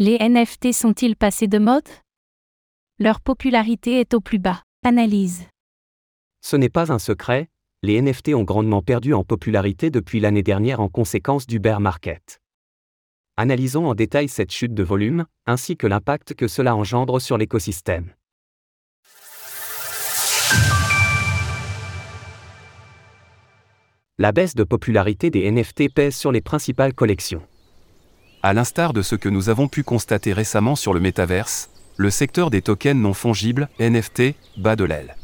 Les NFT sont-ils passés de mode? Leur popularité est au plus bas. Analyse. Ce n'est pas un secret, les NFT ont grandement perdu en popularité depuis l'année dernière en conséquence du bear market. Analysons en détail cette chute de volume, ainsi que l'impact que cela engendre sur l'écosystème. La baisse de popularité des NFT pèse sur les principales collections. À l'instar de ce que nous avons pu constater récemment sur le métaverse, le secteur des tokens non fongibles, NFT, bat de l'aile.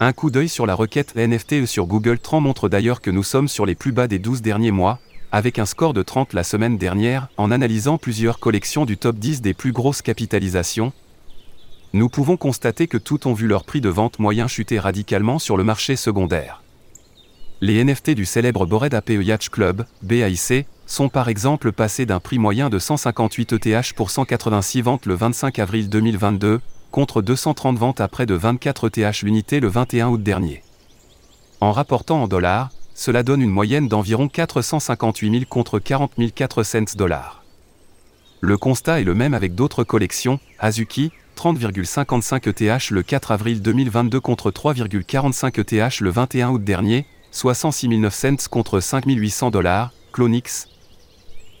Un coup d'œil sur la requête NFT sur Google Trends montre d'ailleurs que nous sommes sur les plus bas des 12 derniers mois, avec un score de 30 la semaine dernière, en analysant plusieurs collections du top 10 des plus grosses capitalisations. Nous pouvons constater que toutes ont vu leur prix de vente moyen chuter radicalement sur le marché secondaire. Les NFT du célèbre Bored Ape Yacht Club, BAIC, sont par exemple passés d'un prix moyen de 158 ETH pour 186 ventes le 25 avril 2022, contre 230 ventes à près de 24 ETH l'unité le 21 août dernier. En rapportant en dollars, cela donne une moyenne d'environ 458 000 contre 40 400 dollars. Le constat est le même avec d'autres collections, Azuki, 30,55 ETH le 4 avril 2022 contre 3,45 ETH le 21 août dernier, soit 106 900 contre 5 800 dollars, Clonix,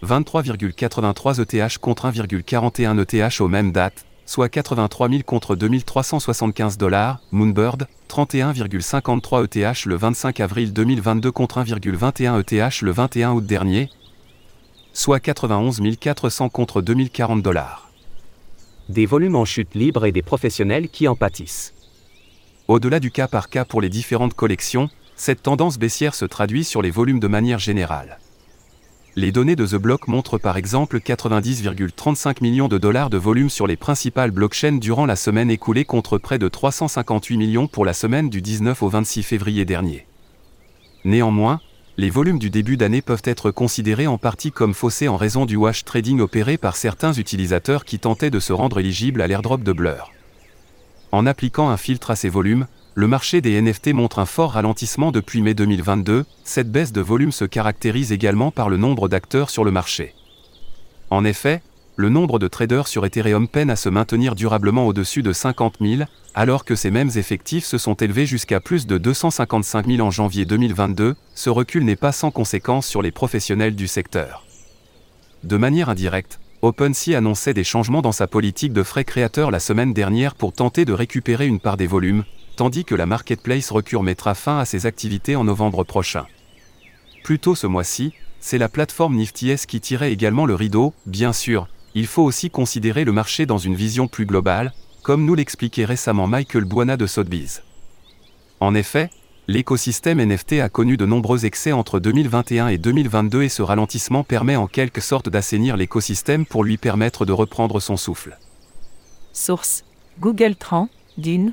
23,83 ETH contre 1,41 ETH aux mêmes dates, soit 83 000 contre 2375 dollars, Moonbird, 31,53 ETH le 25 avril 2022 contre 1,21 ETH le 21 août dernier, soit 91 400 contre 2040 dollars. Des volumes en chute libre et des professionnels qui en pâtissent. Au-delà du cas par cas pour les différentes collections, cette tendance baissière se traduit sur les volumes de manière générale. Les données de The Block montrent par exemple 90,35 millions de dollars de volume sur les principales blockchains durant la semaine écoulée contre près de 358 millions pour la semaine du 19 au 26 février dernier. Néanmoins, les volumes du début d'année peuvent être considérés en partie comme faussés en raison du wash trading opéré par certains utilisateurs qui tentaient de se rendre éligibles à l'airdrop de Blur. En appliquant un filtre à ces volumes, le marché des NFT montre un fort ralentissement depuis mai 2022, cette baisse de volume se caractérise également par le nombre d'acteurs sur le marché. En effet, le nombre de traders sur Ethereum peine à se maintenir durablement au-dessus de 50 000, alors que ces mêmes effectifs se sont élevés jusqu'à plus de 255 000 en janvier 2022, ce recul n'est pas sans conséquence sur les professionnels du secteur. De manière indirecte, OpenSea annonçait des changements dans sa politique de frais créateurs la semaine dernière pour tenter de récupérer une part des volumes, tandis que la marketplace Recure mettra fin à ses activités en novembre prochain. Plus tôt ce mois-ci, c'est la plateforme NiftyS qui tirait également le rideau, bien sûr, il faut aussi considérer le marché dans une vision plus globale, comme nous l'expliquait récemment Michael Buana de Sotheby's. En effet, l'écosystème NFT a connu de nombreux excès entre 2021 et 2022 et ce ralentissement permet en quelque sorte d'assainir l'écosystème pour lui permettre de reprendre son souffle. Source Google Trends, Dune,